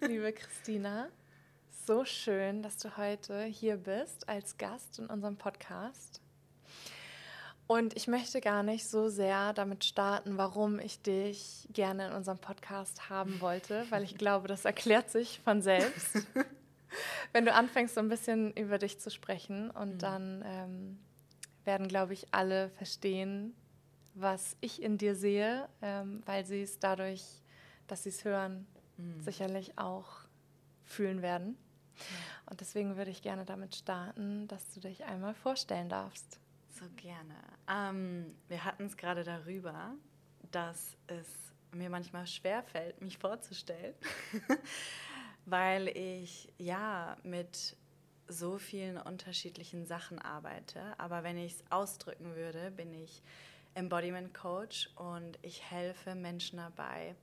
liebe Christina. So schön, dass du heute hier bist als Gast in unserem Podcast. Und ich möchte gar nicht so sehr damit starten, warum ich dich gerne in unserem Podcast haben wollte, weil ich glaube, das erklärt sich von selbst, wenn du anfängst, so ein bisschen über dich zu sprechen. Und mhm. dann ähm, werden, glaube ich, alle verstehen, was ich in dir sehe, ähm, weil sie es dadurch, dass sie es hören, mhm. sicherlich auch fühlen werden. Und deswegen würde ich gerne damit starten, dass du dich einmal vorstellen darfst. So gerne. Ähm, wir hatten es gerade darüber, dass es mir manchmal schwer fällt, mich vorzustellen, weil ich ja mit so vielen unterschiedlichen Sachen arbeite. Aber wenn ich es ausdrücken würde, bin ich Embodiment Coach und ich helfe Menschen dabei,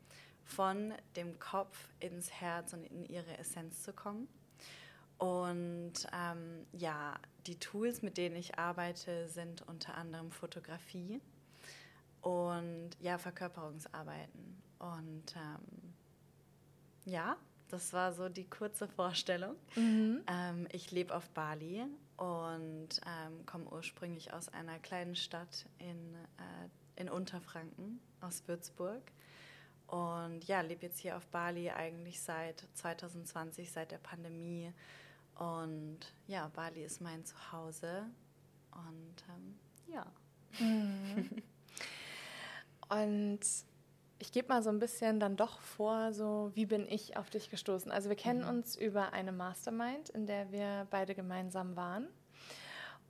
von dem Kopf ins Herz und in ihre Essenz zu kommen. Und ähm, ja, die Tools, mit denen ich arbeite, sind unter anderem Fotografie und ja, Verkörperungsarbeiten. Und ähm, ja, das war so die kurze Vorstellung. Mhm. Ähm, ich lebe auf Bali und ähm, komme ursprünglich aus einer kleinen Stadt in, äh, in Unterfranken, aus Würzburg. Und ja, lebe jetzt hier auf Bali eigentlich seit 2020, seit der Pandemie und ja, Bali ist mein Zuhause. Und ähm, ja. Mhm. Und ich gebe mal so ein bisschen dann doch vor, so wie bin ich auf dich gestoßen. Also wir kennen mhm. uns über eine Mastermind, in der wir beide gemeinsam waren.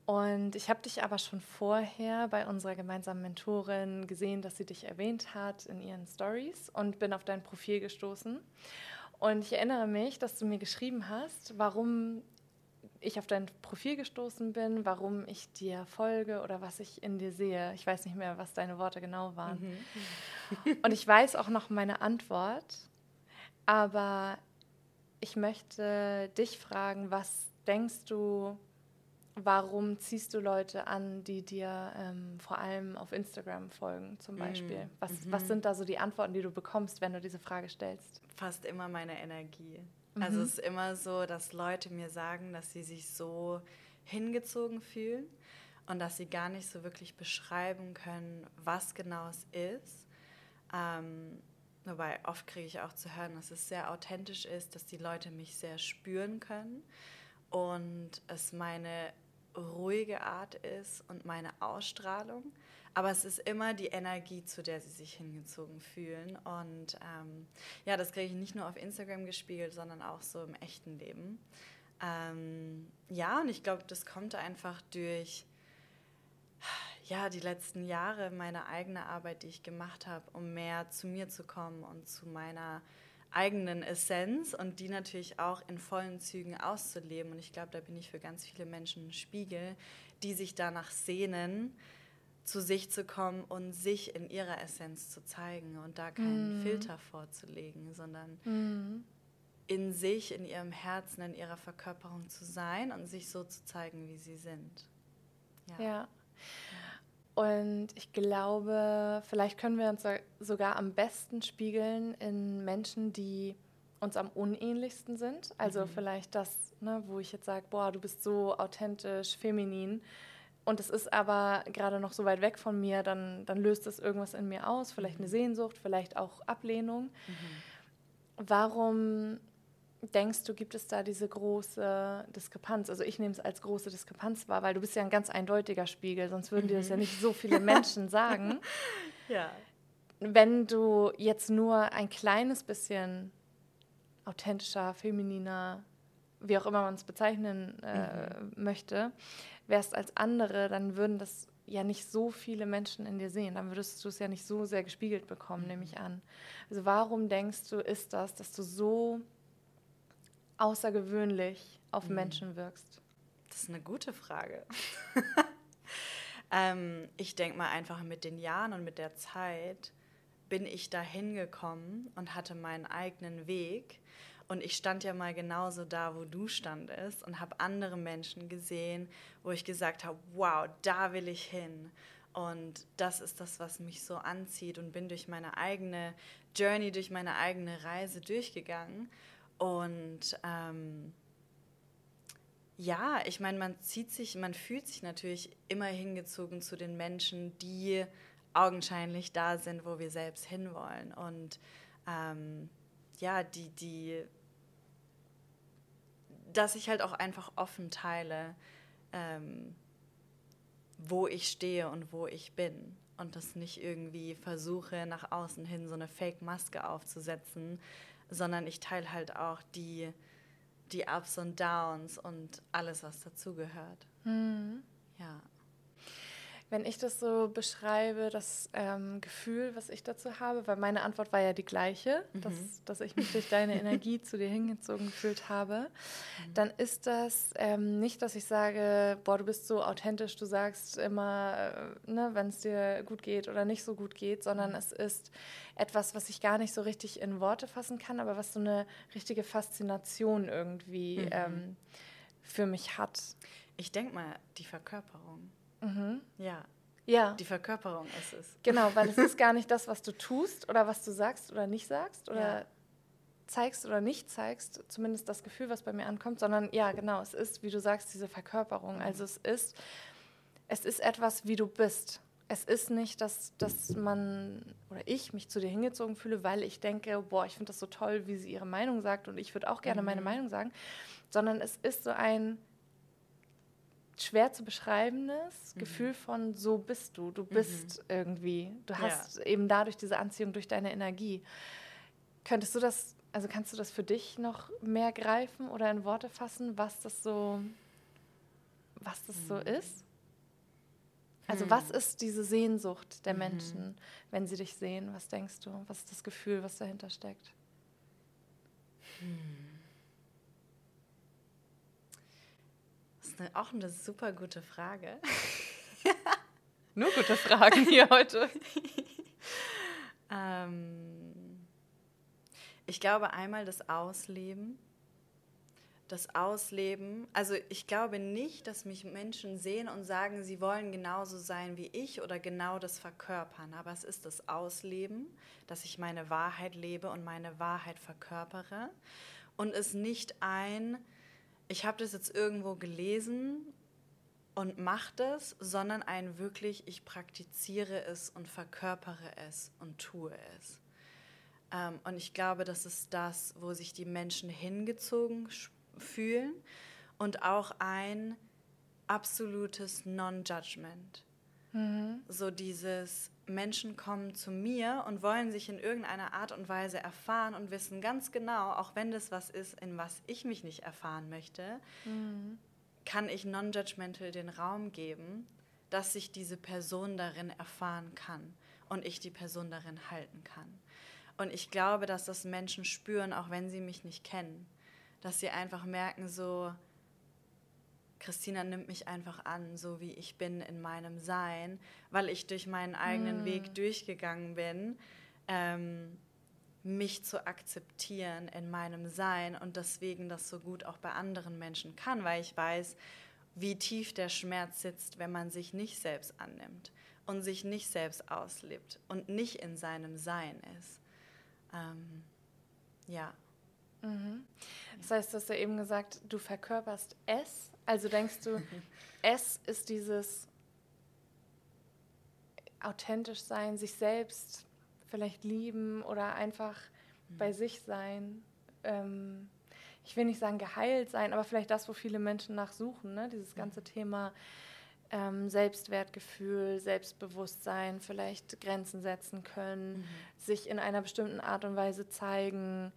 Und ich habe dich aber schon vorher bei unserer gemeinsamen Mentorin gesehen, dass sie dich erwähnt hat in ihren Stories und bin auf dein Profil gestoßen. Und ich erinnere mich, dass du mir geschrieben hast, warum ich auf dein Profil gestoßen bin, warum ich dir folge oder was ich in dir sehe. Ich weiß nicht mehr, was deine Worte genau waren. Mhm. Und ich weiß auch noch meine Antwort, aber ich möchte dich fragen, was denkst du, warum ziehst du Leute an, die dir ähm, vor allem auf Instagram folgen zum Beispiel? Mhm. Was, mhm. was sind da so die Antworten, die du bekommst, wenn du diese Frage stellst? Fast immer meine Energie. Mhm. Also es ist immer so, dass Leute mir sagen, dass sie sich so hingezogen fühlen und dass sie gar nicht so wirklich beschreiben können, was genau es ist. Ähm, wobei oft kriege ich auch zu hören, dass es sehr authentisch ist, dass die Leute mich sehr spüren können und es meine ruhige Art ist und meine Ausstrahlung. Aber es ist immer die Energie, zu der sie sich hingezogen fühlen. Und ähm, ja, das kriege ich nicht nur auf Instagram gespiegelt, sondern auch so im echten Leben. Ähm, ja, und ich glaube, das kommt einfach durch ja, die letzten Jahre, meine eigene Arbeit, die ich gemacht habe, um mehr zu mir zu kommen und zu meiner eigenen Essenz und die natürlich auch in vollen Zügen auszuleben. Und ich glaube, da bin ich für ganz viele Menschen ein Spiegel, die sich danach sehnen, zu sich zu kommen und sich in ihrer Essenz zu zeigen und da keinen mm. Filter vorzulegen, sondern mm. in sich, in ihrem Herzen, in ihrer Verkörperung zu sein und sich so zu zeigen, wie sie sind. Ja. ja. Und ich glaube, vielleicht können wir uns sogar am besten spiegeln in Menschen, die uns am unähnlichsten sind. Also mhm. vielleicht das, ne, wo ich jetzt sage, boah, du bist so authentisch, feminin. Und es ist aber gerade noch so weit weg von mir, dann, dann löst es irgendwas in mir aus, vielleicht eine mhm. Sehnsucht, vielleicht auch Ablehnung. Mhm. Warum denkst du, gibt es da diese große Diskrepanz? Also ich nehme es als große Diskrepanz wahr, weil du bist ja ein ganz eindeutiger Spiegel, sonst würden dir das ja mhm. nicht so viele Menschen sagen. ja. Wenn du jetzt nur ein kleines bisschen authentischer, femininer, wie auch immer man es bezeichnen äh, mhm. möchte, wärst als andere, dann würden das ja nicht so viele Menschen in dir sehen. Dann würdest du es ja nicht so sehr gespiegelt bekommen, mhm. nehme ich an. Also warum denkst du, ist das, dass du so außergewöhnlich auf mhm. Menschen wirkst? Das ist eine gute Frage. ähm, ich denke mal einfach mit den Jahren und mit der Zeit bin ich da hingekommen und hatte meinen eigenen Weg. Und ich stand ja mal genauso da, wo du standest und habe andere Menschen gesehen, wo ich gesagt habe, wow, da will ich hin. Und das ist das, was mich so anzieht und bin durch meine eigene Journey, durch meine eigene Reise durchgegangen. Und ähm, ja, ich meine, man zieht sich, man fühlt sich natürlich immer hingezogen zu den Menschen, die augenscheinlich da sind, wo wir selbst hinwollen. Und ähm, ja, die, die, dass ich halt auch einfach offen teile, ähm, wo ich stehe und wo ich bin. Und das nicht irgendwie versuche, nach außen hin so eine Fake-Maske aufzusetzen, sondern ich teile halt auch die, die Ups und Downs und alles, was dazugehört. Mhm. Ja. Wenn ich das so beschreibe, das ähm, Gefühl, was ich dazu habe, weil meine Antwort war ja die gleiche, mhm. dass, dass ich mich durch deine Energie zu dir hingezogen gefühlt habe, mhm. dann ist das ähm, nicht, dass ich sage, boah, du bist so authentisch, du sagst immer, äh, ne, wenn es dir gut geht oder nicht so gut geht, sondern mhm. es ist etwas, was ich gar nicht so richtig in Worte fassen kann, aber was so eine richtige Faszination irgendwie mhm. ähm, für mich hat. Ich denke mal, die Verkörperung. Mhm. Ja. Ja. Die Verkörperung ist es. Genau, weil es ist gar nicht das, was du tust oder was du sagst oder nicht sagst oder ja. zeigst oder nicht zeigst, zumindest das Gefühl, was bei mir ankommt, sondern ja, genau, es ist, wie du sagst, diese Verkörperung. Also es ist, es ist etwas, wie du bist. Es ist nicht, dass, dass man oder ich mich zu dir hingezogen fühle, weil ich denke, boah, ich finde das so toll, wie sie ihre Meinung sagt und ich würde auch gerne mhm. meine Meinung sagen, sondern es ist so ein, schwer zu beschreibendes mhm. Gefühl von so bist du, du bist mhm. irgendwie, du hast ja. eben dadurch diese Anziehung durch deine Energie. Könntest du das, also kannst du das für dich noch mehr greifen oder in Worte fassen, was das so, was das mhm. so ist? Also was hm. ist diese Sehnsucht der mhm. Menschen, wenn sie dich sehen? Was denkst du? Was ist das Gefühl, was dahinter steckt? Hm. Ist eine, auch eine super gute Frage. Nur gute Fragen hier heute. ähm, ich glaube einmal das Ausleben. Das Ausleben, also ich glaube nicht, dass mich Menschen sehen und sagen, sie wollen genauso sein wie ich oder genau das verkörpern, aber es ist das Ausleben, dass ich meine Wahrheit lebe und meine Wahrheit verkörpere und es nicht ein, ich habe das jetzt irgendwo gelesen und mache das, sondern ein wirklich, ich praktiziere es und verkörpere es und tue es. Ähm, und ich glaube, das ist das, wo sich die Menschen hingezogen fühlen und auch ein absolutes Non-Judgment. Mhm. So dieses, Menschen kommen zu mir und wollen sich in irgendeiner Art und Weise erfahren und wissen ganz genau, auch wenn das was ist, in was ich mich nicht erfahren möchte, mhm. kann ich non-judgmental den Raum geben, dass sich diese Person darin erfahren kann und ich die Person darin halten kann. Und ich glaube, dass das Menschen spüren, auch wenn sie mich nicht kennen, dass sie einfach merken, so, Christina nimmt mich einfach an, so wie ich bin in meinem Sein, weil ich durch meinen eigenen mm. Weg durchgegangen bin, ähm, mich zu akzeptieren in meinem Sein und deswegen das so gut auch bei anderen Menschen kann, weil ich weiß, wie tief der Schmerz sitzt, wenn man sich nicht selbst annimmt und sich nicht selbst auslebt und nicht in seinem Sein ist. Ähm, ja. Mhm. Das heißt, du hast ja eben gesagt, du verkörperst es also denkst du, es ist dieses authentisch sein, sich selbst vielleicht lieben oder einfach mhm. bei sich sein. Ähm, ich will nicht sagen geheilt sein, aber vielleicht das, wo viele Menschen nachsuchen, ne? dieses ganze mhm. Thema ähm, Selbstwertgefühl, Selbstbewusstsein, vielleicht Grenzen setzen können, mhm. sich in einer bestimmten Art und Weise zeigen,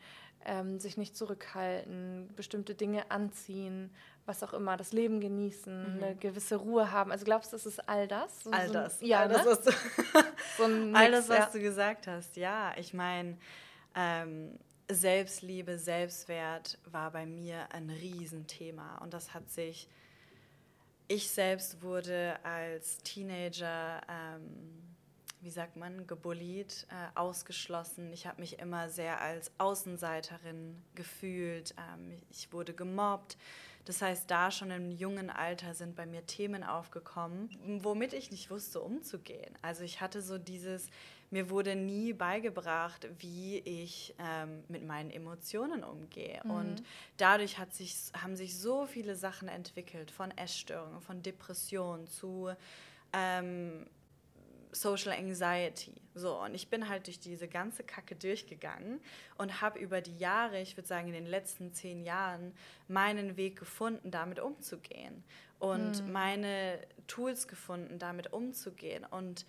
ähm, sich nicht zurückhalten, bestimmte Dinge anziehen, was auch immer, das Leben genießen, mhm. eine gewisse Ruhe haben. Also glaubst du, es ist all das? So, all das. So, ja, all, das, ne? was du, so Mix, all das, was ja. du gesagt hast. Ja, ich meine, ähm, Selbstliebe, Selbstwert war bei mir ein Riesenthema. Und das hat sich, ich selbst wurde als Teenager ähm, wie sagt man, gebullied, äh, ausgeschlossen. Ich habe mich immer sehr als Außenseiterin gefühlt. Ähm, ich wurde gemobbt. Das heißt, da schon im jungen Alter sind bei mir Themen aufgekommen, womit ich nicht wusste, umzugehen. Also ich hatte so dieses, mir wurde nie beigebracht, wie ich ähm, mit meinen Emotionen umgehe. Mhm. Und dadurch hat sich, haben sich so viele Sachen entwickelt, von Essstörungen, von Depressionen zu ähm, Social Anxiety. So, und ich bin halt durch diese ganze Kacke durchgegangen und habe über die Jahre, ich würde sagen in den letzten zehn Jahren, meinen Weg gefunden, damit umzugehen. Und mhm. meine Tools gefunden, damit umzugehen. Und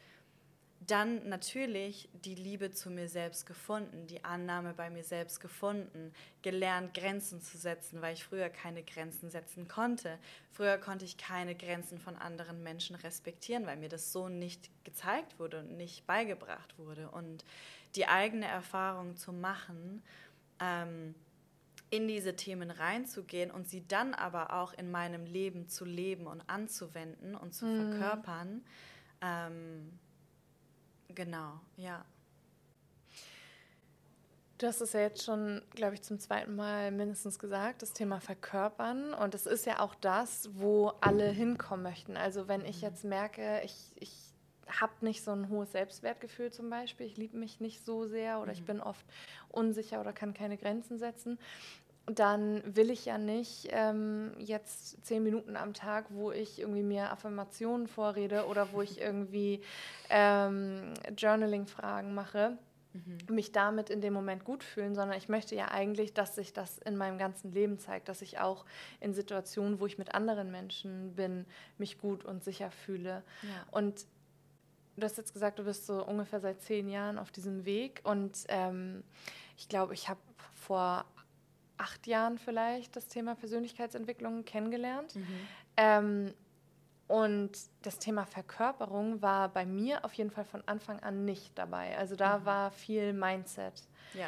dann natürlich die Liebe zu mir selbst gefunden, die Annahme bei mir selbst gefunden, gelernt, Grenzen zu setzen, weil ich früher keine Grenzen setzen konnte. Früher konnte ich keine Grenzen von anderen Menschen respektieren, weil mir das so nicht gezeigt wurde und nicht beigebracht wurde. Und die eigene Erfahrung zu machen, ähm, in diese Themen reinzugehen und sie dann aber auch in meinem Leben zu leben und anzuwenden und zu mhm. verkörpern. Ähm, Genau, ja. Du hast es ja jetzt schon, glaube ich, zum zweiten Mal mindestens gesagt, das Thema Verkörpern. Und es ist ja auch das, wo alle hinkommen möchten. Also wenn ich jetzt merke, ich, ich habe nicht so ein hohes Selbstwertgefühl zum Beispiel, ich liebe mich nicht so sehr oder mhm. ich bin oft unsicher oder kann keine Grenzen setzen, dann will ich ja nicht ähm, jetzt zehn Minuten am Tag, wo ich irgendwie mir Affirmationen vorrede oder wo ich irgendwie ähm, Journaling-Fragen mache, mhm. mich damit in dem Moment gut fühlen, sondern ich möchte ja eigentlich, dass sich das in meinem ganzen Leben zeigt, dass ich auch in Situationen, wo ich mit anderen Menschen bin, mich gut und sicher fühle. Ja. Und du hast jetzt gesagt, du bist so ungefähr seit zehn Jahren auf diesem Weg und ähm, ich glaube, ich habe vor acht Jahren vielleicht das Thema Persönlichkeitsentwicklung kennengelernt. Mhm. Ähm, und das Thema Verkörperung war bei mir auf jeden Fall von Anfang an nicht dabei. Also da mhm. war viel Mindset. Ja.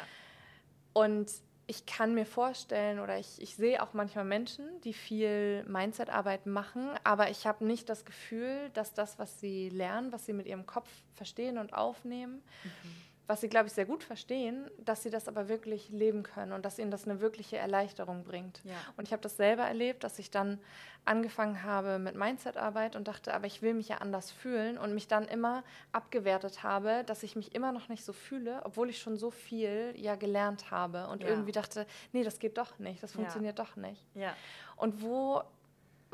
Und ich kann mir vorstellen oder ich, ich sehe auch manchmal Menschen, die viel Mindset-Arbeit machen, aber ich habe nicht das Gefühl, dass das, was sie lernen, was sie mit ihrem Kopf verstehen und aufnehmen, mhm was sie, glaube ich, sehr gut verstehen, dass sie das aber wirklich leben können und dass ihnen das eine wirkliche Erleichterung bringt. Ja. Und ich habe das selber erlebt, dass ich dann angefangen habe mit Mindset-Arbeit und dachte, aber ich will mich ja anders fühlen und mich dann immer abgewertet habe, dass ich mich immer noch nicht so fühle, obwohl ich schon so viel ja gelernt habe und ja. irgendwie dachte, nee, das geht doch nicht, das funktioniert ja. doch nicht. Ja. Und wo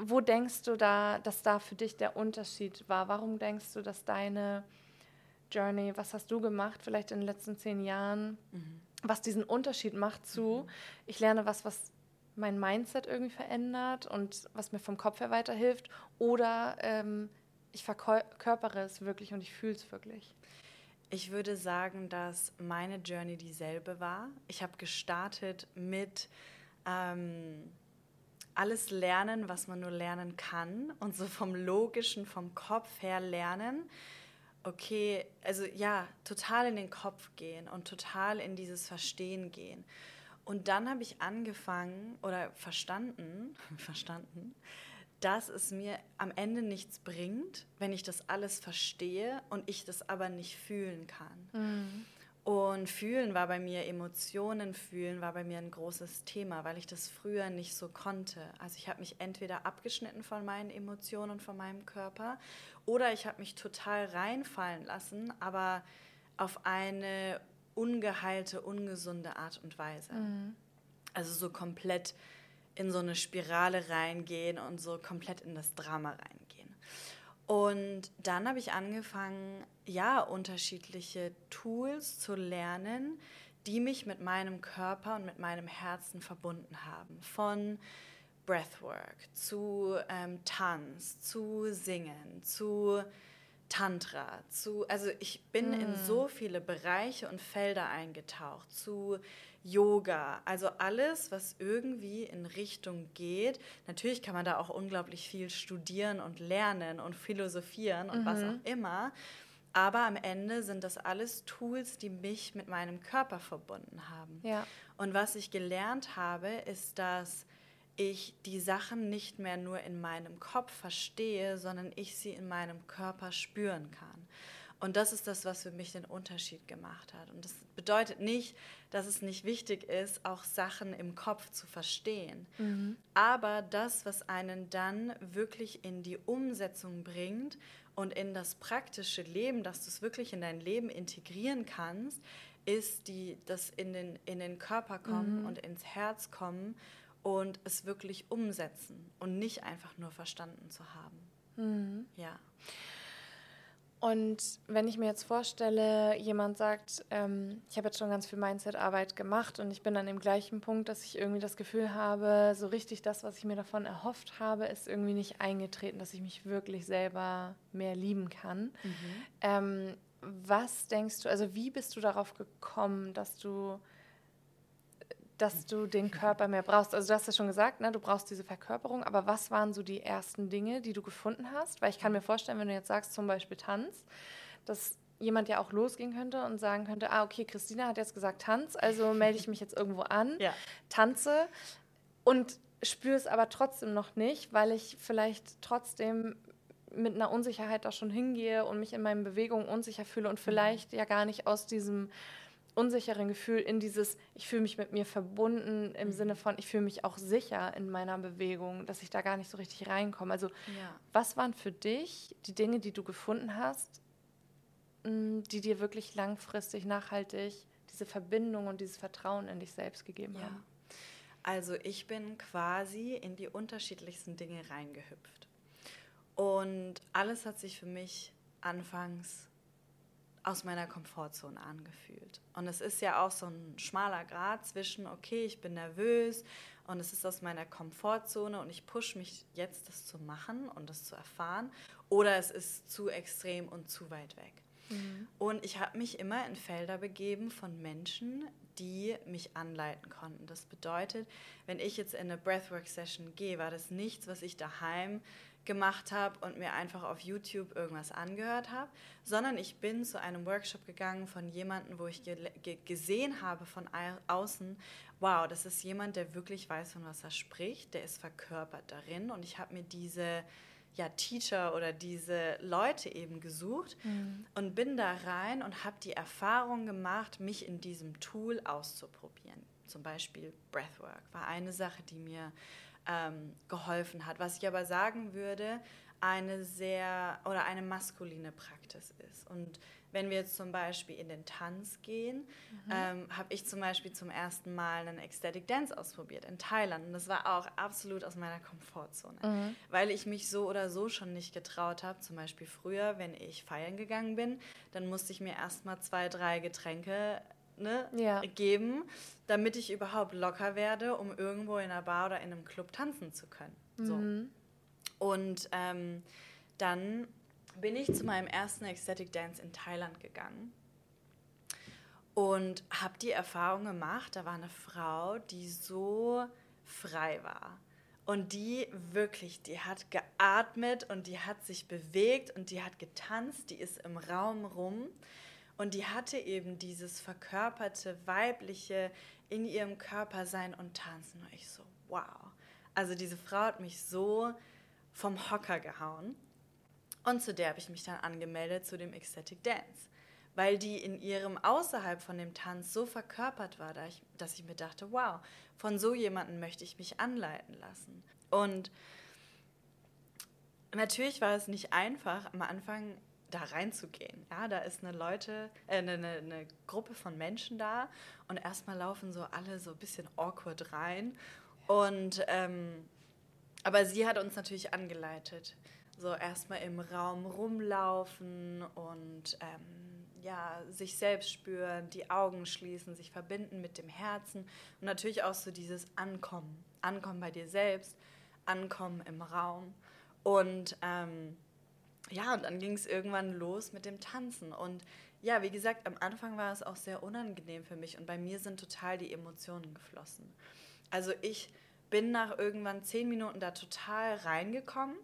wo denkst du da, dass da für dich der Unterschied war? Warum denkst du, dass deine Journey, was hast du gemacht, vielleicht in den letzten zehn Jahren, mhm. was diesen Unterschied macht zu, mhm. ich lerne was, was mein Mindset irgendwie verändert und was mir vom Kopf her weiterhilft, oder ähm, ich verkörpere es wirklich und ich fühle es wirklich. Ich würde sagen, dass meine Journey dieselbe war. Ich habe gestartet mit ähm, alles lernen, was man nur lernen kann und so vom logischen, vom Kopf her lernen okay, also ja, total in den Kopf gehen und total in dieses Verstehen gehen. Und dann habe ich angefangen oder verstanden, verstanden, dass es mir am Ende nichts bringt, wenn ich das alles verstehe und ich das aber nicht fühlen kann. Mhm. Und fühlen war bei mir, Emotionen fühlen war bei mir ein großes Thema, weil ich das früher nicht so konnte. Also ich habe mich entweder abgeschnitten von meinen Emotionen und von meinem Körper oder ich habe mich total reinfallen lassen, aber auf eine ungeheilte, ungesunde Art und Weise. Mhm. Also so komplett in so eine Spirale reingehen und so komplett in das Drama reingehen. Und dann habe ich angefangen, ja, unterschiedliche Tools zu lernen, die mich mit meinem Körper und mit meinem Herzen verbunden haben. Von Breathwork, zu ähm, Tanz, zu Singen, zu Tantra, zu, also ich bin mm. in so viele Bereiche und Felder eingetaucht, zu Yoga, also alles, was irgendwie in Richtung geht. Natürlich kann man da auch unglaublich viel studieren und lernen und philosophieren und mhm. was auch immer. Aber am Ende sind das alles Tools, die mich mit meinem Körper verbunden haben. Ja. Und was ich gelernt habe, ist, dass ich die Sachen nicht mehr nur in meinem Kopf verstehe, sondern ich sie in meinem Körper spüren kann. Und das ist das, was für mich den Unterschied gemacht hat. Und das bedeutet nicht, dass es nicht wichtig ist, auch Sachen im Kopf zu verstehen. Mhm. Aber das, was einen dann wirklich in die Umsetzung bringt und in das praktische Leben, dass du es wirklich in dein Leben integrieren kannst, ist die, das in den, in den Körper kommen mhm. und ins Herz kommen und es wirklich umsetzen und nicht einfach nur verstanden zu haben. Mhm. Ja. Und wenn ich mir jetzt vorstelle, jemand sagt, ähm, ich habe jetzt schon ganz viel Mindset-Arbeit gemacht und ich bin an dem gleichen Punkt, dass ich irgendwie das Gefühl habe, so richtig das, was ich mir davon erhofft habe, ist irgendwie nicht eingetreten, dass ich mich wirklich selber mehr lieben kann. Mhm. Ähm, was denkst du, also wie bist du darauf gekommen, dass du dass du den Körper mehr brauchst. Also du hast ja schon gesagt, ne, du brauchst diese Verkörperung, aber was waren so die ersten Dinge, die du gefunden hast? Weil ich kann mir vorstellen, wenn du jetzt sagst, zum Beispiel Tanz, dass jemand ja auch losgehen könnte und sagen könnte, ah, okay, Christina hat jetzt gesagt Tanz, also melde ich mich jetzt irgendwo an, ja. tanze und spüre es aber trotzdem noch nicht, weil ich vielleicht trotzdem mit einer Unsicherheit da schon hingehe und mich in meinen Bewegungen unsicher fühle und mhm. vielleicht ja gar nicht aus diesem unsicheren Gefühl in dieses, ich fühle mich mit mir verbunden im mhm. Sinne von, ich fühle mich auch sicher in meiner Bewegung, dass ich da gar nicht so richtig reinkomme. Also ja. was waren für dich die Dinge, die du gefunden hast, mm, die dir wirklich langfristig, nachhaltig diese Verbindung und dieses Vertrauen in dich selbst gegeben ja. haben? Also ich bin quasi in die unterschiedlichsten Dinge reingehüpft. Und alles hat sich für mich anfangs aus meiner Komfortzone angefühlt. Und es ist ja auch so ein schmaler Grad zwischen, okay, ich bin nervös und es ist aus meiner Komfortzone und ich pushe mich jetzt, das zu machen und das zu erfahren, oder es ist zu extrem und zu weit weg. Mhm. Und ich habe mich immer in Felder begeben von Menschen, die mich anleiten konnten. Das bedeutet, wenn ich jetzt in eine Breathwork-Session gehe, war das nichts, was ich daheim gemacht habe und mir einfach auf YouTube irgendwas angehört habe, sondern ich bin zu einem Workshop gegangen von jemandem, wo ich ge ge gesehen habe von außen, wow, das ist jemand, der wirklich weiß, von was er spricht, der ist verkörpert darin und ich habe mir diese ja, Teacher oder diese Leute eben gesucht mhm. und bin da rein und habe die Erfahrung gemacht, mich in diesem Tool auszuprobieren. Zum Beispiel Breathwork war eine Sache, die mir ähm, geholfen hat. Was ich aber sagen würde, eine sehr oder eine maskuline Praxis ist. Und wenn wir jetzt zum Beispiel in den Tanz gehen, mhm. ähm, habe ich zum Beispiel zum ersten Mal einen Ecstatic Dance ausprobiert in Thailand. Und das war auch absolut aus meiner Komfortzone, mhm. weil ich mich so oder so schon nicht getraut habe. Zum Beispiel früher, wenn ich feiern gegangen bin, dann musste ich mir erstmal zwei, drei Getränke ne, ja. geben, damit ich überhaupt locker werde, um irgendwo in einer Bar oder in einem Club tanzen zu können. So. Mhm. Und ähm, dann bin ich zu meinem ersten Ecstatic Dance in Thailand gegangen und habe die Erfahrung gemacht, da war eine Frau, die so frei war. Und die wirklich, die hat geatmet und die hat sich bewegt und die hat getanzt, die ist im Raum rum. Und die hatte eben dieses verkörperte, weibliche in ihrem Körper sein und tanzen. Und ich so, wow. Also diese Frau hat mich so vom Hocker gehauen. Und zu der habe ich mich dann angemeldet, zu dem Ecstatic Dance. Weil die in ihrem außerhalb von dem Tanz so verkörpert war, dass ich mir dachte, wow, von so jemandem möchte ich mich anleiten lassen. Und natürlich war es nicht einfach. Am Anfang da reinzugehen. Ja, da ist eine Leute, äh, eine, eine, Gruppe von Menschen da und erstmal laufen so alle so ein bisschen awkward rein. Und ähm, aber sie hat uns natürlich angeleitet. So erstmal im Raum rumlaufen und ähm, ja, sich selbst spüren, die Augen schließen, sich verbinden mit dem Herzen und natürlich auch so dieses Ankommen. Ankommen bei dir selbst, Ankommen im Raum. Und ähm, ja, und dann ging es irgendwann los mit dem Tanzen. Und ja, wie gesagt, am Anfang war es auch sehr unangenehm für mich und bei mir sind total die Emotionen geflossen. Also ich bin nach irgendwann zehn Minuten da total reingekommen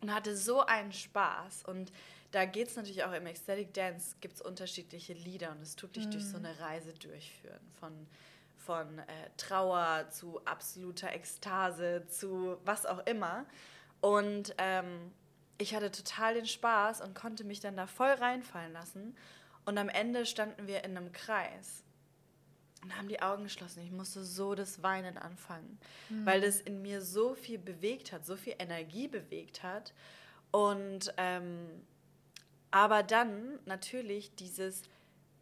und hatte so einen Spaß. Und da geht es natürlich auch im Ecstatic Dance, gibt es unterschiedliche Lieder und es tut dich mhm. durch so mhm. eine Reise durchführen. Von, von äh, Trauer zu absoluter Ekstase zu was auch immer. Und ähm, ich hatte total den Spaß und konnte mich dann da voll reinfallen lassen. Und am Ende standen wir in einem Kreis und haben die Augen geschlossen. Ich musste so das Weinen anfangen, mhm. weil das in mir so viel bewegt hat, so viel Energie bewegt hat. Und ähm, aber dann natürlich dieses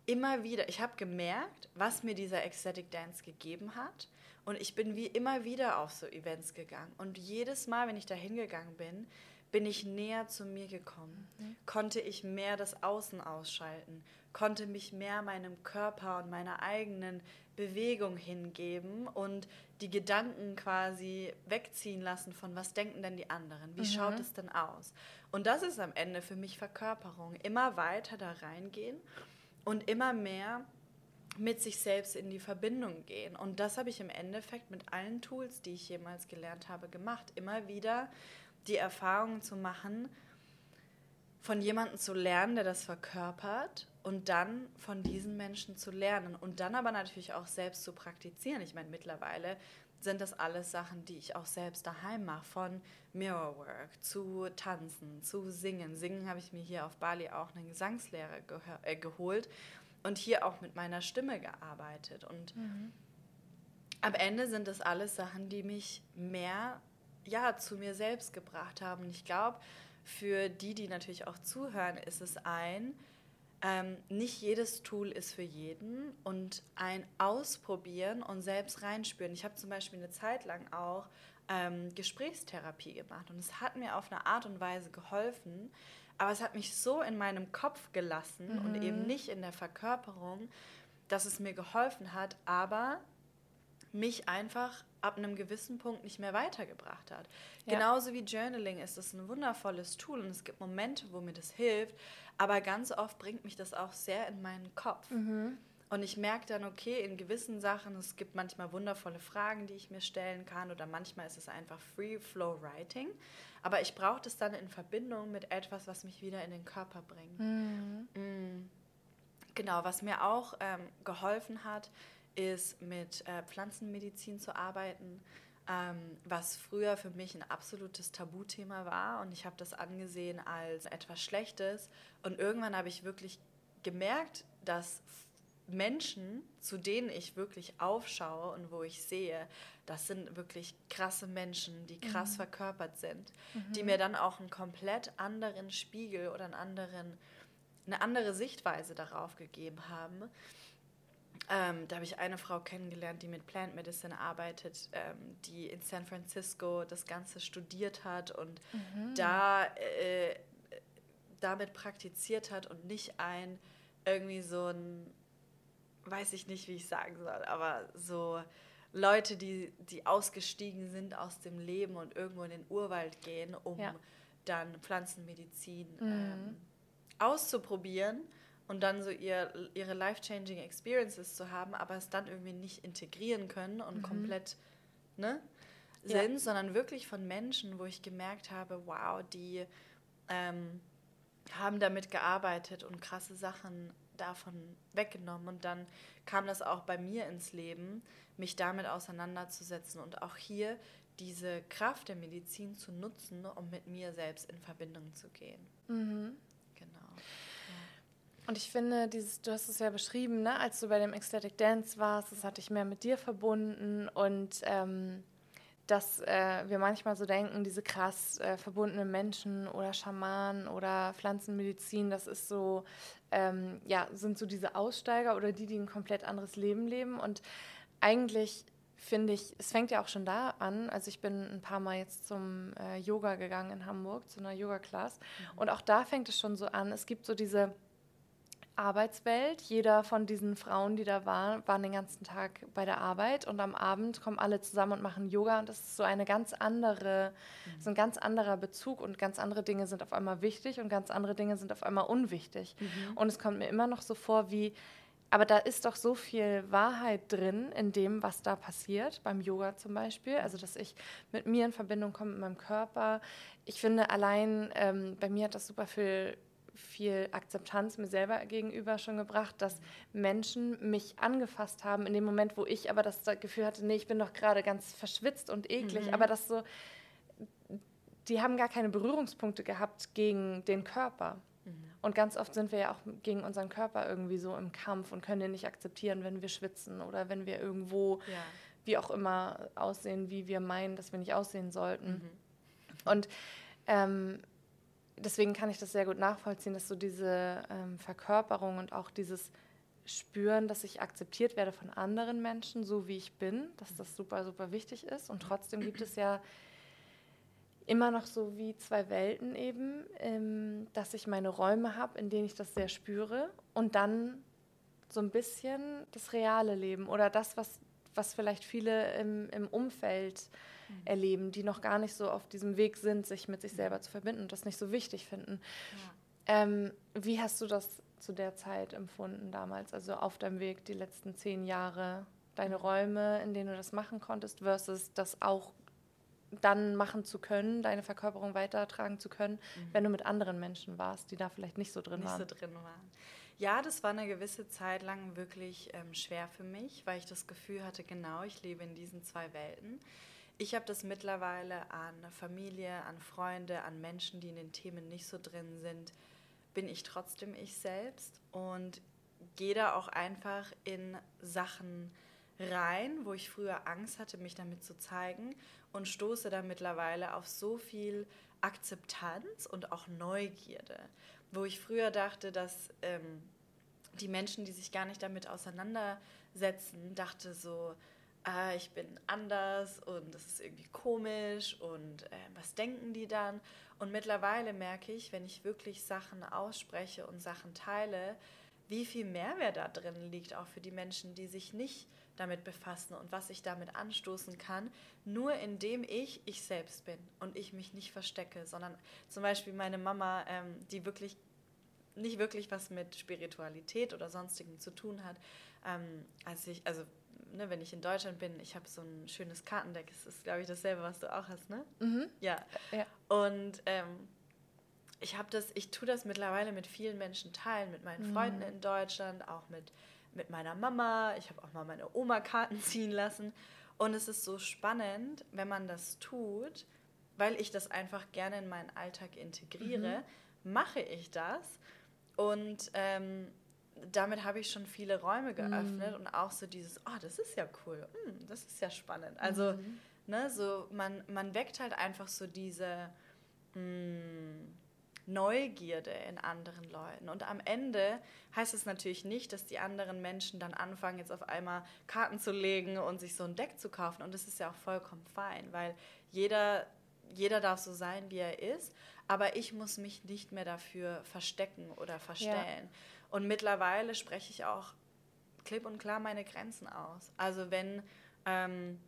immer wieder, ich habe gemerkt, was mir dieser Ecstatic Dance gegeben hat. Und ich bin wie immer wieder auf so Events gegangen. Und jedes Mal, wenn ich da hingegangen bin, bin ich näher zu mir gekommen. Mhm. Konnte ich mehr das Außen ausschalten konnte mich mehr meinem Körper und meiner eigenen Bewegung hingeben und die Gedanken quasi wegziehen lassen von, was denken denn die anderen? Wie mhm. schaut es denn aus? Und das ist am Ende für mich Verkörperung. Immer weiter da reingehen und immer mehr mit sich selbst in die Verbindung gehen. Und das habe ich im Endeffekt mit allen Tools, die ich jemals gelernt habe, gemacht. Immer wieder die Erfahrung zu machen, von jemandem zu lernen, der das verkörpert und dann von diesen Menschen zu lernen und dann aber natürlich auch selbst zu praktizieren. Ich meine, mittlerweile sind das alles Sachen, die ich auch selbst daheim mache, von Mirrorwork zu Tanzen, zu Singen. Singen habe ich mir hier auf Bali auch eine Gesangslehre äh, geholt und hier auch mit meiner Stimme gearbeitet. Und mhm. am Ende sind das alles Sachen, die mich mehr ja, zu mir selbst gebracht haben. Und ich glaube, für die, die natürlich auch zuhören, ist es ein, ähm, nicht jedes Tool ist für jeden und ein Ausprobieren und selbst reinspüren. Ich habe zum Beispiel eine Zeit lang auch ähm, Gesprächstherapie gemacht und es hat mir auf eine Art und Weise geholfen, aber es hat mich so in meinem Kopf gelassen mhm. und eben nicht in der Verkörperung, dass es mir geholfen hat, aber mich einfach ab einem gewissen Punkt nicht mehr weitergebracht hat. Ja. Genauso wie Journaling ist es ein wundervolles Tool und es gibt Momente, wo mir das hilft, aber ganz oft bringt mich das auch sehr in meinen Kopf. Mhm. Und ich merke dann, okay, in gewissen Sachen, es gibt manchmal wundervolle Fragen, die ich mir stellen kann oder manchmal ist es einfach Free Flow Writing. Aber ich brauche das dann in Verbindung mit etwas, was mich wieder in den Körper bringt. Mhm. Mhm. Genau, was mir auch ähm, geholfen hat, ist mit äh, Pflanzenmedizin zu arbeiten, ähm, was früher für mich ein absolutes Tabuthema war und ich habe das angesehen als etwas Schlechtes und irgendwann habe ich wirklich gemerkt, dass Menschen, zu denen ich wirklich aufschaue und wo ich sehe, das sind wirklich krasse Menschen, die krass mhm. verkörpert sind, mhm. die mir dann auch einen komplett anderen Spiegel oder einen anderen, eine andere Sichtweise darauf gegeben haben. Ähm, da habe ich eine Frau kennengelernt, die mit Plant Medicine arbeitet, ähm, die in San Francisco das Ganze studiert hat und mhm. da äh, damit praktiziert hat und nicht ein irgendwie so ein, weiß ich nicht, wie ich sagen soll, aber so Leute, die, die ausgestiegen sind aus dem Leben und irgendwo in den Urwald gehen, um ja. dann Pflanzenmedizin mhm. ähm, auszuprobieren und dann so ihr, ihre life-changing Experiences zu haben, aber es dann irgendwie nicht integrieren können und mhm. komplett ne, sind, ja. sondern wirklich von Menschen, wo ich gemerkt habe, wow, die ähm, haben damit gearbeitet und krasse Sachen davon weggenommen. Und dann kam das auch bei mir ins Leben, mich damit auseinanderzusetzen und auch hier diese Kraft der Medizin zu nutzen, um mit mir selbst in Verbindung zu gehen. Mhm. Und ich finde, dieses, du hast es ja beschrieben, ne? als du bei dem Ecstatic Dance warst, das hatte ich mehr mit dir verbunden und ähm, dass äh, wir manchmal so denken, diese krass äh, verbundenen Menschen oder Schamanen oder Pflanzenmedizin, das ist so, ähm, ja, sind so diese Aussteiger oder die, die ein komplett anderes Leben leben. Und eigentlich finde ich, es fängt ja auch schon da an. Also ich bin ein paar Mal jetzt zum äh, Yoga gegangen in Hamburg, zu einer Yoga-Class. Mhm. Und auch da fängt es schon so an. Es gibt so diese Arbeitswelt. Jeder von diesen Frauen, die da waren, waren den ganzen Tag bei der Arbeit und am Abend kommen alle zusammen und machen Yoga und das ist so eine ganz andere, mhm. so ein ganz anderer Bezug und ganz andere Dinge sind auf einmal wichtig und ganz andere Dinge sind auf einmal unwichtig. Mhm. Und es kommt mir immer noch so vor wie, aber da ist doch so viel Wahrheit drin in dem, was da passiert, beim Yoga zum Beispiel. Also, dass ich mit mir in Verbindung komme, mit meinem Körper. Ich finde allein, ähm, bei mir hat das super viel viel Akzeptanz mir selber gegenüber schon gebracht, dass Menschen mich angefasst haben in dem Moment, wo ich aber das Gefühl hatte, nee, ich bin doch gerade ganz verschwitzt und eklig, mhm. aber das so die haben gar keine Berührungspunkte gehabt gegen den Körper. Mhm. Und ganz oft sind wir ja auch gegen unseren Körper irgendwie so im Kampf und können den nicht akzeptieren, wenn wir schwitzen oder wenn wir irgendwo, ja. wie auch immer, aussehen, wie wir meinen, dass wir nicht aussehen sollten. Mhm. Und ähm, deswegen kann ich das sehr gut nachvollziehen, dass so diese ähm, Verkörperung und auch dieses Spüren, dass ich akzeptiert werde von anderen Menschen, so wie ich bin, dass das super, super wichtig ist. Und trotzdem gibt es ja immer noch so wie zwei Welten eben, ähm, dass ich meine Räume habe, in denen ich das sehr spüre und dann so ein bisschen das reale Leben oder das, was, was vielleicht viele im, im Umfeld mhm. erleben, die noch gar nicht so auf diesem Weg sind, sich mit sich selber zu verbinden und das nicht so wichtig finden. Ja. Ähm, wie hast du das zu der Zeit empfunden damals, also auf deinem Weg die letzten zehn Jahre? Deine mhm. Räume, in denen du das machen konntest, versus das auch dann machen zu können, deine Verkörperung weitertragen zu können, mhm. wenn du mit anderen Menschen warst, die da vielleicht nicht so drin nicht waren. Nicht so drin waren. Ja, das war eine gewisse Zeit lang wirklich ähm, schwer für mich, weil ich das Gefühl hatte, genau, ich lebe in diesen zwei Welten. Ich habe das mittlerweile an Familie, an Freunde, an Menschen, die in den Themen nicht so drin sind, bin ich trotzdem ich selbst und gehe da auch einfach in Sachen rein, wo ich früher Angst hatte, mich damit zu zeigen und stoße da mittlerweile auf so viel Akzeptanz und auch Neugierde, wo ich früher dachte, dass ähm, die Menschen, die sich gar nicht damit auseinandersetzen, dachte so, ah, ich bin anders und das ist irgendwie komisch und äh, was denken die dann? Und mittlerweile merke ich, wenn ich wirklich Sachen ausspreche und Sachen teile, wie viel Mehrwert da drin liegt, auch für die Menschen, die sich nicht damit befassen und was ich damit anstoßen kann, nur indem ich ich selbst bin und ich mich nicht verstecke, sondern zum Beispiel meine Mama, ähm, die wirklich nicht wirklich was mit Spiritualität oder sonstigem zu tun hat, ähm, als ich, also ne, wenn ich in Deutschland bin, ich habe so ein schönes Kartendeck, das ist, glaube ich, dasselbe, was du auch hast, ne? Mhm. Ja. ja. Und ähm, ich habe das, ich tue das mittlerweile mit vielen Menschen teilen, mit meinen mhm. Freunden in Deutschland, auch mit mit meiner Mama. Ich habe auch mal meine Oma Karten ziehen lassen. Und es ist so spannend, wenn man das tut, weil ich das einfach gerne in meinen Alltag integriere, mhm. mache ich das. Und ähm, damit habe ich schon viele Räume geöffnet mhm. und auch so dieses, oh, das ist ja cool, mm, das ist ja spannend. Also, mhm. ne, so man, man weckt halt einfach so diese, mh, mm, Neugierde in anderen Leuten. Und am Ende heißt es natürlich nicht, dass die anderen Menschen dann anfangen, jetzt auf einmal Karten zu legen und sich so ein Deck zu kaufen. Und das ist ja auch vollkommen fein, weil jeder, jeder darf so sein, wie er ist. Aber ich muss mich nicht mehr dafür verstecken oder verstellen. Ja. Und mittlerweile spreche ich auch klipp und klar meine Grenzen aus. Also wenn ähm,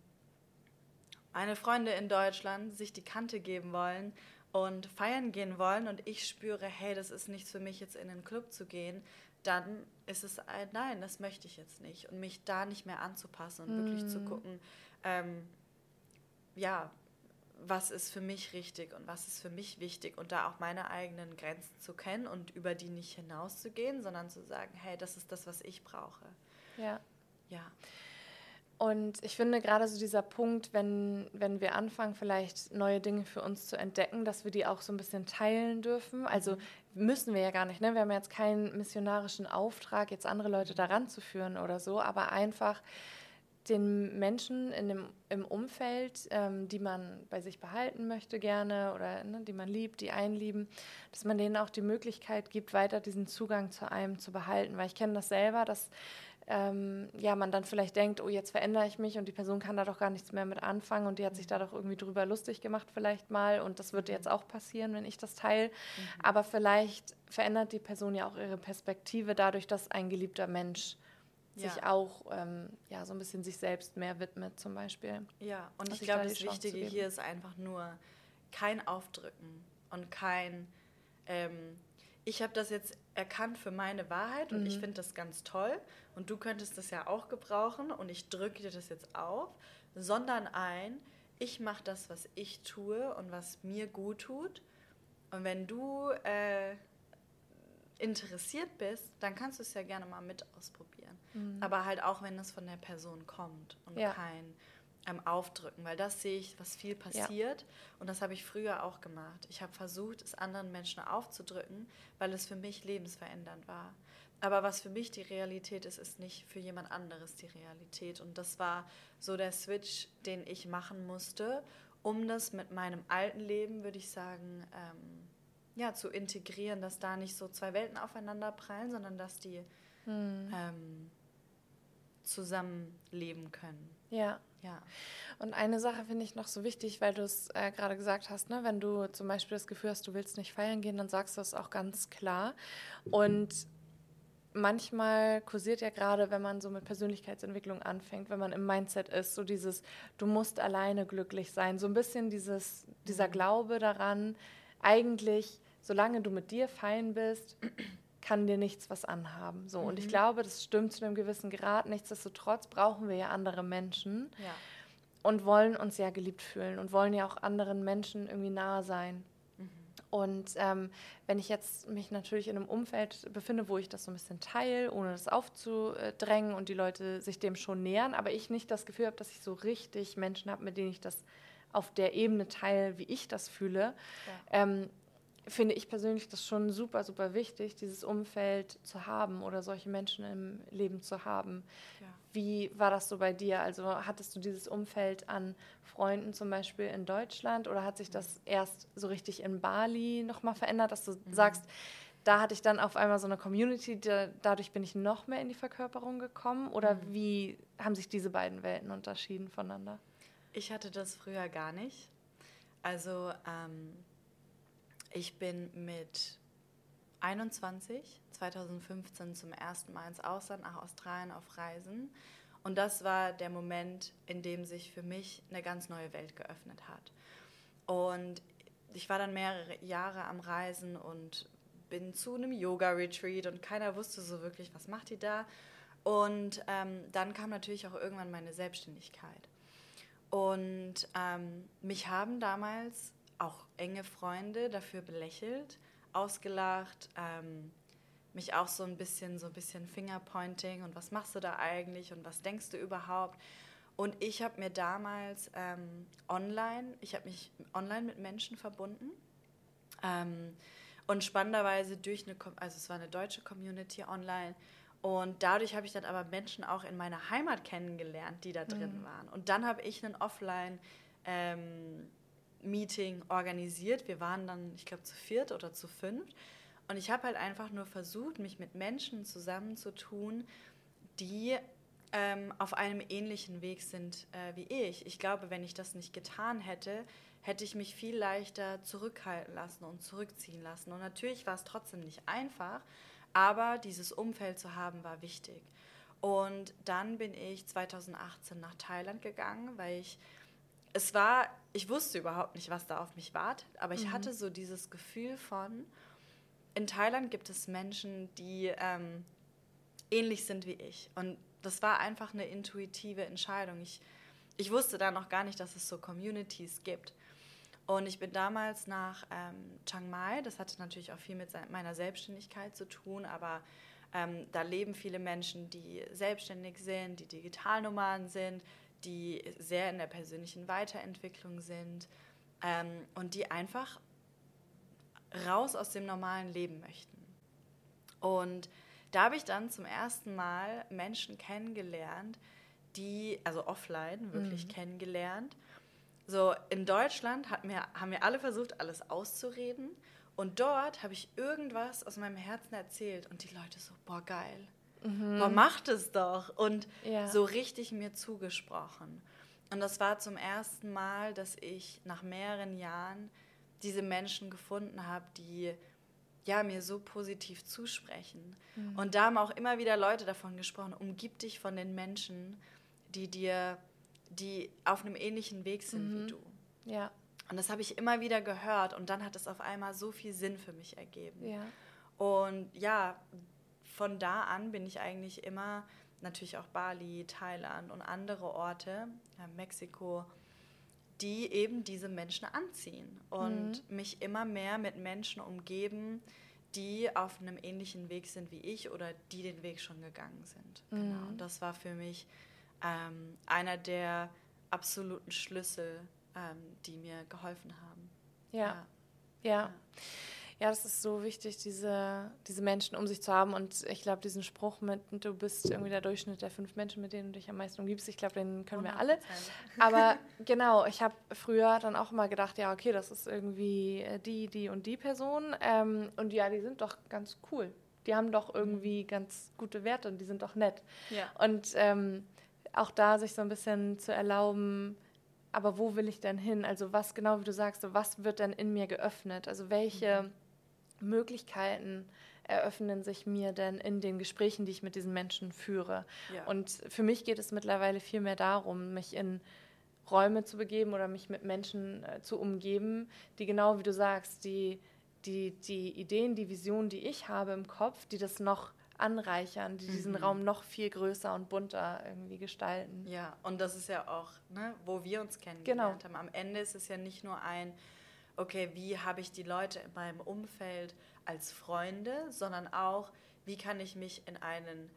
meine Freunde in Deutschland sich die Kante geben wollen und feiern gehen wollen und ich spüre, hey, das ist nichts für mich, jetzt in den Club zu gehen, dann ist es ein Nein, das möchte ich jetzt nicht. Und mich da nicht mehr anzupassen und mm. wirklich zu mhm. gucken, ähm, ja, was ist für mich richtig und was ist für mich wichtig und da auch meine eigenen Grenzen zu kennen und über die nicht hinauszugehen, sondern zu sagen, hey, das ist das, was ich brauche. Ja. Ja. Und ich finde gerade so dieser Punkt, wenn, wenn wir anfangen, vielleicht neue Dinge für uns zu entdecken, dass wir die auch so ein bisschen teilen dürfen. Also mhm. müssen wir ja gar nicht. Ne? Wir haben jetzt keinen missionarischen Auftrag, jetzt andere Leute daran zu führen oder so, aber einfach den Menschen in dem, im Umfeld, ähm, die man bei sich behalten möchte gerne oder ne, die man liebt, die einlieben, dass man denen auch die Möglichkeit gibt, weiter diesen Zugang zu einem zu behalten. Weil ich kenne das selber, dass ähm, ja, man dann vielleicht denkt, oh, jetzt verändere ich mich und die Person kann da doch gar nichts mehr mit anfangen und die hat sich da doch irgendwie drüber lustig gemacht vielleicht mal und das wird jetzt auch passieren, wenn ich das teile. Mhm. Aber vielleicht verändert die Person ja auch ihre Perspektive dadurch, dass ein geliebter Mensch ja. sich auch ähm, ja, so ein bisschen sich selbst mehr widmet zum Beispiel. Ja, und ich glaube, das Wichtige hier ist einfach nur kein Aufdrücken und kein ähm, ich habe das jetzt erkannt für meine Wahrheit und mhm. ich finde das ganz toll und du könntest das ja auch gebrauchen und ich drücke dir das jetzt auf, sondern ein, ich mache das, was ich tue und was mir gut tut. Und wenn du äh, interessiert bist, dann kannst du es ja gerne mal mit ausprobieren. Mhm. Aber halt auch, wenn es von der Person kommt und ja. kein ähm, aufdrücken, weil das sehe ich, was viel passiert. Ja. Und das habe ich früher auch gemacht. Ich habe versucht, es anderen Menschen aufzudrücken, weil es für mich lebensverändernd war. Aber was für mich die Realität ist, ist nicht für jemand anderes die Realität. Und das war so der Switch, den ich machen musste, um das mit meinem alten Leben, würde ich sagen, ähm, ja, zu integrieren, dass da nicht so zwei Welten aufeinander prallen, sondern dass die hm. ähm, zusammenleben können. Ja. Ja. Und eine Sache finde ich noch so wichtig, weil du es äh, gerade gesagt hast, ne? wenn du zum Beispiel das Gefühl hast, du willst nicht feiern gehen, dann sagst du es auch ganz klar. Und manchmal kursiert ja gerade, wenn man so mit Persönlichkeitsentwicklung anfängt, wenn man im Mindset ist, so dieses, du musst alleine glücklich sein, so ein bisschen dieses, dieser mhm. Glaube daran, eigentlich, solange du mit dir fein bist, kann dir nichts was anhaben. So. Mhm. Und ich mhm. glaube, das stimmt zu einem gewissen Grad. Nichtsdestotrotz brauchen wir ja andere Menschen ja. und wollen uns ja geliebt fühlen und wollen ja auch anderen Menschen irgendwie nahe sein. Mhm. Und ähm, wenn ich jetzt mich natürlich in einem Umfeld befinde, wo ich das so ein bisschen teile, ohne das aufzudrängen und die Leute sich dem schon nähern, aber ich nicht das Gefühl habe, dass ich so richtig Menschen habe, mit denen ich das auf der Ebene teile, wie ich das fühle, ja. ähm, finde ich persönlich das schon super, super wichtig, dieses Umfeld zu haben oder solche Menschen im Leben zu haben. Ja. Wie war das so bei dir? Also hattest du dieses Umfeld an Freunden zum Beispiel in Deutschland oder hat sich das erst so richtig in Bali nochmal verändert, dass du mhm. sagst, da hatte ich dann auf einmal so eine Community, da, dadurch bin ich noch mehr in die Verkörperung gekommen? Oder mhm. wie haben sich diese beiden Welten unterschieden voneinander? Ich hatte das früher gar nicht. Also ähm ich bin mit 21, 2015 zum ersten Mal ins Ausland, nach Australien auf Reisen. Und das war der Moment, in dem sich für mich eine ganz neue Welt geöffnet hat. Und ich war dann mehrere Jahre am Reisen und bin zu einem Yoga-Retreat und keiner wusste so wirklich, was macht die da. Und ähm, dann kam natürlich auch irgendwann meine Selbstständigkeit. Und ähm, mich haben damals auch enge Freunde dafür belächelt, ausgelacht, ähm, mich auch so ein bisschen, so ein bisschen Fingerpointing und was machst du da eigentlich und was denkst du überhaupt? Und ich habe mir damals ähm, online, ich habe mich online mit Menschen verbunden. Ähm, und spannenderweise durch eine, also es war eine deutsche Community online. Und dadurch habe ich dann aber Menschen auch in meiner Heimat kennengelernt, die da drin mhm. waren. Und dann habe ich einen Offline ähm, Meeting organisiert. Wir waren dann, ich glaube, zu viert oder zu fünft. Und ich habe halt einfach nur versucht, mich mit Menschen zusammenzutun, die ähm, auf einem ähnlichen Weg sind äh, wie ich. Ich glaube, wenn ich das nicht getan hätte, hätte ich mich viel leichter zurückhalten lassen und zurückziehen lassen. Und natürlich war es trotzdem nicht einfach, aber dieses Umfeld zu haben war wichtig. Und dann bin ich 2018 nach Thailand gegangen, weil ich es war, ich wusste überhaupt nicht, was da auf mich wartet, aber ich mhm. hatte so dieses Gefühl von, in Thailand gibt es Menschen, die ähm, ähnlich sind wie ich. Und das war einfach eine intuitive Entscheidung. Ich, ich wusste da noch gar nicht, dass es so Communities gibt. Und ich bin damals nach ähm, Chiang Mai, das hatte natürlich auch viel mit meiner Selbstständigkeit zu tun, aber ähm, da leben viele Menschen, die selbstständig sind, die Digitalnomaden sind, die sehr in der persönlichen Weiterentwicklung sind ähm, und die einfach raus aus dem normalen Leben möchten. Und da habe ich dann zum ersten Mal Menschen kennengelernt, die, also offline wirklich mhm. kennengelernt. So in Deutschland hat mir, haben wir alle versucht, alles auszureden. Und dort habe ich irgendwas aus meinem Herzen erzählt und die Leute so, boah, geil mhm. boah, mach es doch. Und ja. so richtig mir zugesprochen. Und das war zum ersten Mal, dass ich nach mehreren Jahren diese Menschen gefunden habe, die ja, mir so positiv zusprechen. Mhm. Und da haben auch immer wieder Leute davon gesprochen, umgib dich von den Menschen, die dir, die auf einem ähnlichen Weg sind mhm. wie du. Ja. Und das habe ich immer wieder gehört und dann hat es auf einmal so viel Sinn für mich ergeben. Ja. Und ja, von da an bin ich eigentlich immer, natürlich auch Bali, Thailand und andere Orte, ja, Mexiko, die eben diese Menschen anziehen und mhm. mich immer mehr mit Menschen umgeben, die auf einem ähnlichen Weg sind wie ich oder die den Weg schon gegangen sind. Mhm. Genau. Und das war für mich ähm, einer der absoluten Schlüssel, ähm, die mir geholfen haben. ja. ja. ja. Ja, das ist so wichtig, diese, diese Menschen um sich zu haben. Und ich glaube, diesen Spruch mit, du bist irgendwie der Durchschnitt der fünf Menschen, mit denen du dich am meisten umgibst, ich glaube, den können 100%. wir alle. Aber genau, ich habe früher dann auch immer gedacht, ja, okay, das ist irgendwie äh, die, die und die Person. Ähm, und ja, die sind doch ganz cool. Die haben doch irgendwie mhm. ganz gute Werte und die sind doch nett. Ja. Und ähm, auch da sich so ein bisschen zu erlauben, aber wo will ich denn hin? Also was genau, wie du sagst, was wird denn in mir geöffnet? Also welche mhm. Möglichkeiten eröffnen sich mir denn in den Gesprächen, die ich mit diesen Menschen führe. Ja. Und für mich geht es mittlerweile viel mehr darum, mich in Räume zu begeben oder mich mit Menschen äh, zu umgeben, die genau wie du sagst, die, die, die Ideen, die Visionen, die ich habe im Kopf, die das noch anreichern, die diesen mhm. Raum noch viel größer und bunter irgendwie gestalten. Ja, und das ist ja auch, ne, wo wir uns kennengelernt genau. haben. Am Ende ist es ja nicht nur ein okay, wie habe ich die Leute in meinem Umfeld als Freunde, sondern auch, wie kann ich mich in einen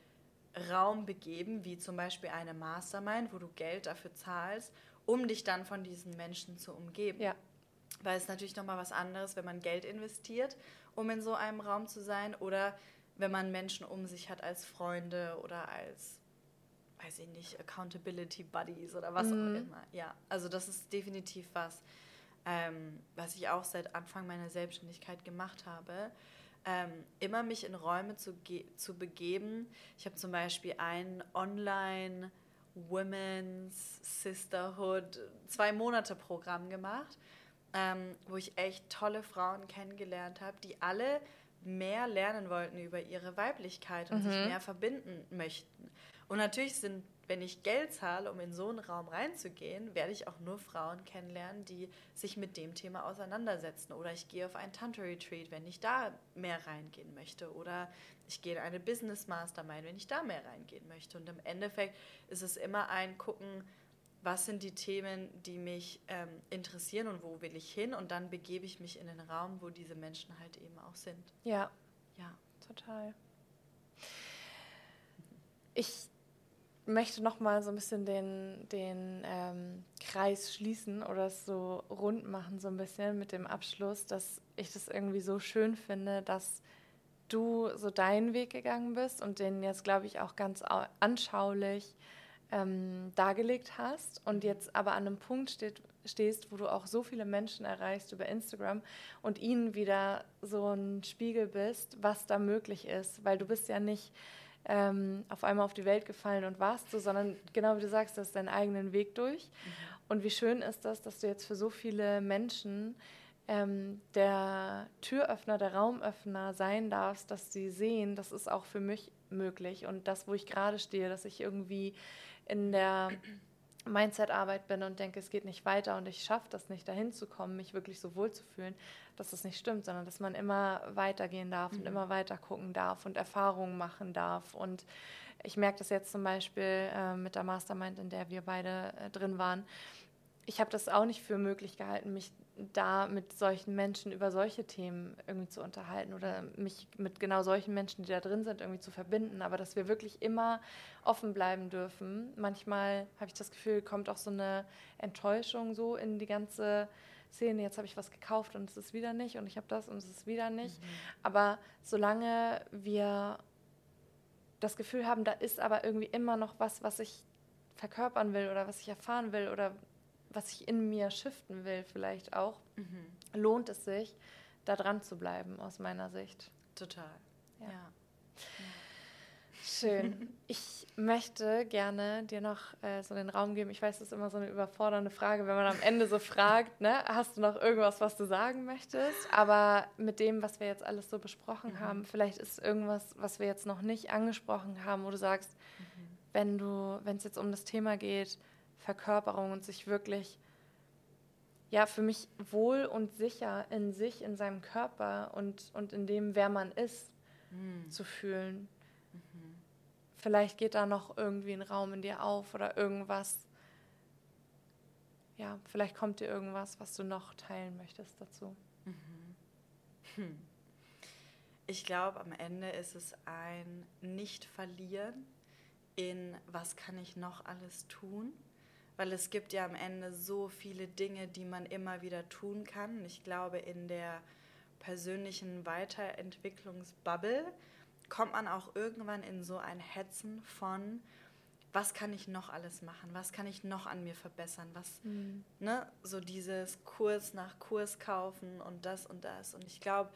Raum begeben, wie zum Beispiel eine Mastermind, wo du Geld dafür zahlst, um dich dann von diesen Menschen zu umgeben. Ja. Weil es natürlich nochmal was anderes, wenn man Geld investiert, um in so einem Raum zu sein, oder wenn man Menschen um sich hat als Freunde oder als, weiß ich nicht, Accountability Buddies oder was mhm. auch immer. Ja, also das ist definitiv was, ähm, was ich auch seit Anfang meiner Selbstständigkeit gemacht habe, ähm, immer mich in Räume zu, zu begeben. Ich habe zum Beispiel ein Online- Women's Sisterhood zwei Monate Programm gemacht, ähm, wo ich echt tolle Frauen kennengelernt habe, die alle mehr lernen wollten über ihre Weiblichkeit und mhm. sich mehr verbinden möchten. Und natürlich sind wenn ich Geld zahle, um in so einen Raum reinzugehen, werde ich auch nur Frauen kennenlernen, die sich mit dem Thema auseinandersetzen. Oder ich gehe auf einen Tantra-Retreat, wenn ich da mehr reingehen möchte. Oder ich gehe in eine Business Mastermind, wenn ich da mehr reingehen möchte. Und im Endeffekt ist es immer ein Gucken, was sind die Themen, die mich ähm, interessieren und wo will ich hin. Und dann begebe ich mich in den Raum, wo diese Menschen halt eben auch sind. Ja. Ja. Total. Ich möchte noch mal so ein bisschen den, den ähm, Kreis schließen oder es so rund machen, so ein bisschen mit dem Abschluss, dass ich das irgendwie so schön finde, dass du so deinen Weg gegangen bist und den jetzt, glaube ich, auch ganz anschaulich ähm, dargelegt hast und jetzt aber an einem Punkt steht, stehst, wo du auch so viele Menschen erreichst über Instagram und ihnen wieder so ein Spiegel bist, was da möglich ist, weil du bist ja nicht ähm, auf einmal auf die Welt gefallen und warst du, sondern genau wie du sagst, du hast deinen eigenen Weg durch. Mhm. Und wie schön ist das, dass du jetzt für so viele Menschen ähm, der Türöffner, der Raumöffner sein darfst, dass sie sehen, das ist auch für mich möglich. Und das, wo ich gerade stehe, dass ich irgendwie in der Mindset-Arbeit bin und denke, es geht nicht weiter und ich schaffe das nicht, dahin zu kommen, mich wirklich so wohl zu fühlen, dass das nicht stimmt, sondern dass man immer weitergehen darf mhm. und immer weiter gucken darf und Erfahrungen machen darf. Und ich merke das jetzt zum Beispiel äh, mit der Mastermind, in der wir beide äh, drin waren. Ich habe das auch nicht für möglich gehalten, mich da mit solchen Menschen über solche Themen irgendwie zu unterhalten oder mich mit genau solchen Menschen, die da drin sind, irgendwie zu verbinden. Aber dass wir wirklich immer offen bleiben dürfen. Manchmal habe ich das Gefühl, kommt auch so eine Enttäuschung so in die ganze Szene. Jetzt habe ich was gekauft und es ist wieder nicht und ich habe das und es ist wieder nicht. Mhm. Aber solange wir das Gefühl haben, da ist aber irgendwie immer noch was, was ich verkörpern will oder was ich erfahren will oder was ich in mir shiften will, vielleicht auch, mhm. lohnt es sich, da dran zu bleiben, aus meiner Sicht. Total. Ja. ja. Schön. Ich möchte gerne dir noch äh, so den Raum geben. Ich weiß, das ist immer so eine überfordernde Frage, wenn man am Ende so fragt, ne, hast du noch irgendwas, was du sagen möchtest? Aber mit dem, was wir jetzt alles so besprochen mhm. haben, vielleicht ist irgendwas, was wir jetzt noch nicht angesprochen haben, wo du sagst, mhm. wenn du, wenn es jetzt um das Thema geht, Verkörperung und sich wirklich ja für mich wohl und sicher in sich, in seinem Körper und, und in dem, wer man ist, mhm. zu fühlen. Mhm. Vielleicht geht da noch irgendwie ein Raum in dir auf oder irgendwas. Ja, vielleicht kommt dir irgendwas, was du noch teilen möchtest dazu. Mhm. Hm. Ich glaube, am Ende ist es ein Nicht-Verlieren in, was kann ich noch alles tun, weil es gibt ja am Ende so viele Dinge, die man immer wieder tun kann. Ich glaube, in der persönlichen Weiterentwicklungsbubble kommt man auch irgendwann in so ein Hetzen von, was kann ich noch alles machen, was kann ich noch an mir verbessern, was, mhm. ne, so dieses Kurs nach Kurs kaufen und das und das. Und ich glaube,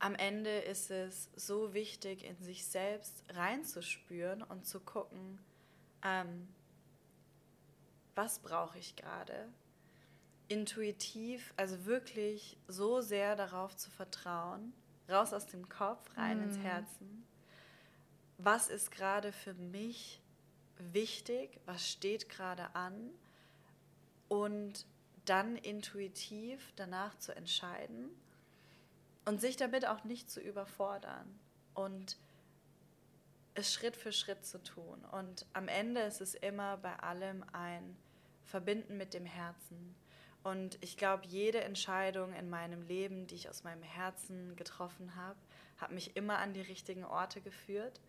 am Ende ist es so wichtig, in sich selbst reinzuspüren und zu gucken, ähm, was brauche ich gerade? Intuitiv, also wirklich so sehr darauf zu vertrauen, raus aus dem Kopf, rein mm. ins Herzen. Was ist gerade für mich wichtig? Was steht gerade an? Und dann intuitiv danach zu entscheiden und sich damit auch nicht zu überfordern und es Schritt für Schritt zu tun. Und am Ende ist es immer bei allem ein Verbinden mit dem Herzen. Und ich glaube, jede Entscheidung in meinem Leben, die ich aus meinem Herzen getroffen habe, hat mich immer an die richtigen Orte geführt.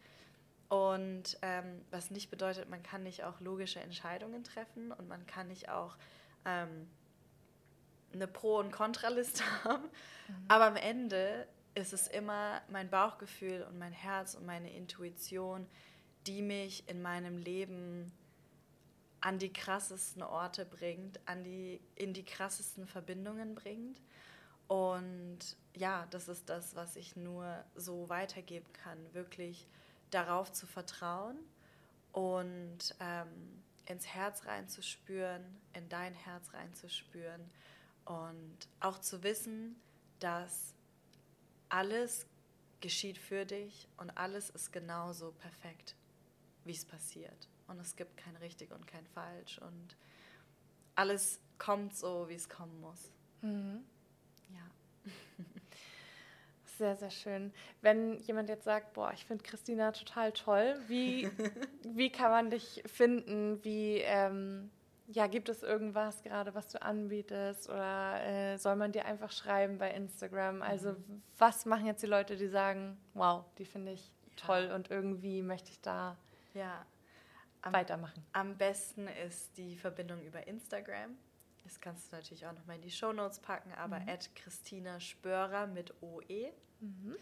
Und ähm, was nicht bedeutet, man kann nicht auch logische Entscheidungen treffen und man kann nicht auch ähm, eine Pro- und Kontraliste haben. Mhm. Aber am Ende ist es immer mein Bauchgefühl und mein Herz und meine Intuition, die mich in meinem Leben an die krassesten Orte bringt, an die, in die krassesten Verbindungen bringt. Und ja, das ist das, was ich nur so weitergeben kann, wirklich darauf zu vertrauen und ähm, ins Herz reinzuspüren, in dein Herz reinzuspüren und auch zu wissen, dass alles geschieht für dich und alles ist genauso perfekt, wie es passiert. Und es gibt kein richtig und kein falsch und alles kommt so, wie es kommen muss. Mhm. Ja. Sehr, sehr schön. Wenn jemand jetzt sagt, boah, ich finde Christina total toll, wie, wie kann man dich finden? Wie, ähm, ja, gibt es irgendwas gerade, was du anbietest oder äh, soll man dir einfach schreiben bei Instagram? Also mhm. was machen jetzt die Leute, die sagen, wow, die finde ich toll ja. und irgendwie möchte ich da ja. Am, weitermachen? Am besten ist die Verbindung über Instagram. Das kannst du natürlich auch nochmal in die Show Notes packen, aber mhm. Christina Spörer mit OE. Mhm.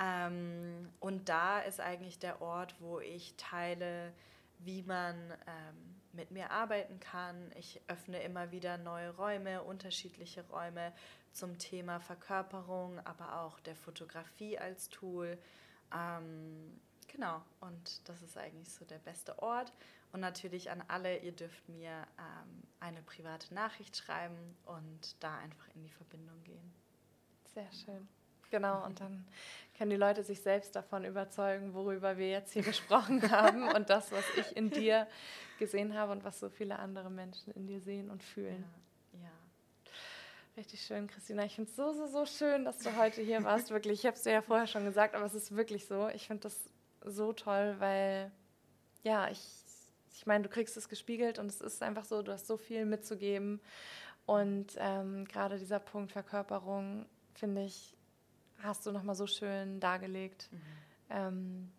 Ähm, und da ist eigentlich der Ort, wo ich teile, wie man ähm, mit mir arbeiten kann. Ich öffne immer wieder neue Räume, unterschiedliche Räume zum Thema Verkörperung, aber auch der Fotografie als Tool. Ähm, genau, und das ist eigentlich so der beste Ort. Und natürlich an alle, ihr dürft mir ähm, eine private Nachricht schreiben und da einfach in die Verbindung gehen. Sehr schön. Genau, und dann können die Leute sich selbst davon überzeugen, worüber wir jetzt hier gesprochen haben und das, was ich in dir gesehen habe und was so viele andere Menschen in dir sehen und fühlen. Ja. ja. Richtig schön, Christina. Ich finde es so, so, so schön, dass du heute hier warst. Wirklich, ich habe es dir ja vorher schon gesagt, aber es ist wirklich so. Ich finde das so toll, weil, ja, ich, ich meine, du kriegst es gespiegelt und es ist einfach so, du hast so viel mitzugeben. Und ähm, gerade dieser Punkt Verkörperung, finde ich, hast du nochmal so schön dargelegt. Mhm. Ähm,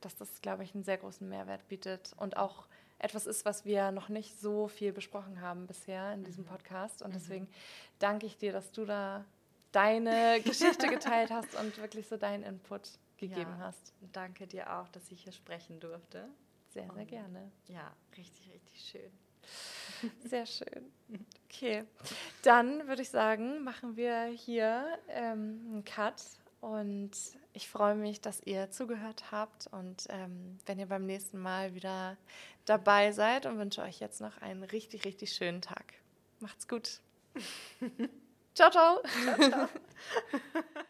dass das, glaube ich, einen sehr großen Mehrwert bietet und auch etwas ist, was wir noch nicht so viel besprochen haben bisher in diesem mhm. Podcast. Und mhm. deswegen danke ich dir, dass du da deine Geschichte geteilt hast und wirklich so deinen Input gegeben ja, hast. Danke dir auch, dass ich hier sprechen durfte. Sehr, sehr und gerne. Ja, richtig, richtig schön. Sehr schön. Okay, dann würde ich sagen, machen wir hier ähm, einen Cut und ich freue mich, dass ihr zugehört habt und ähm, wenn ihr beim nächsten Mal wieder dabei seid und wünsche euch jetzt noch einen richtig, richtig schönen Tag. Macht's gut. ciao, ciao. ciao, ciao.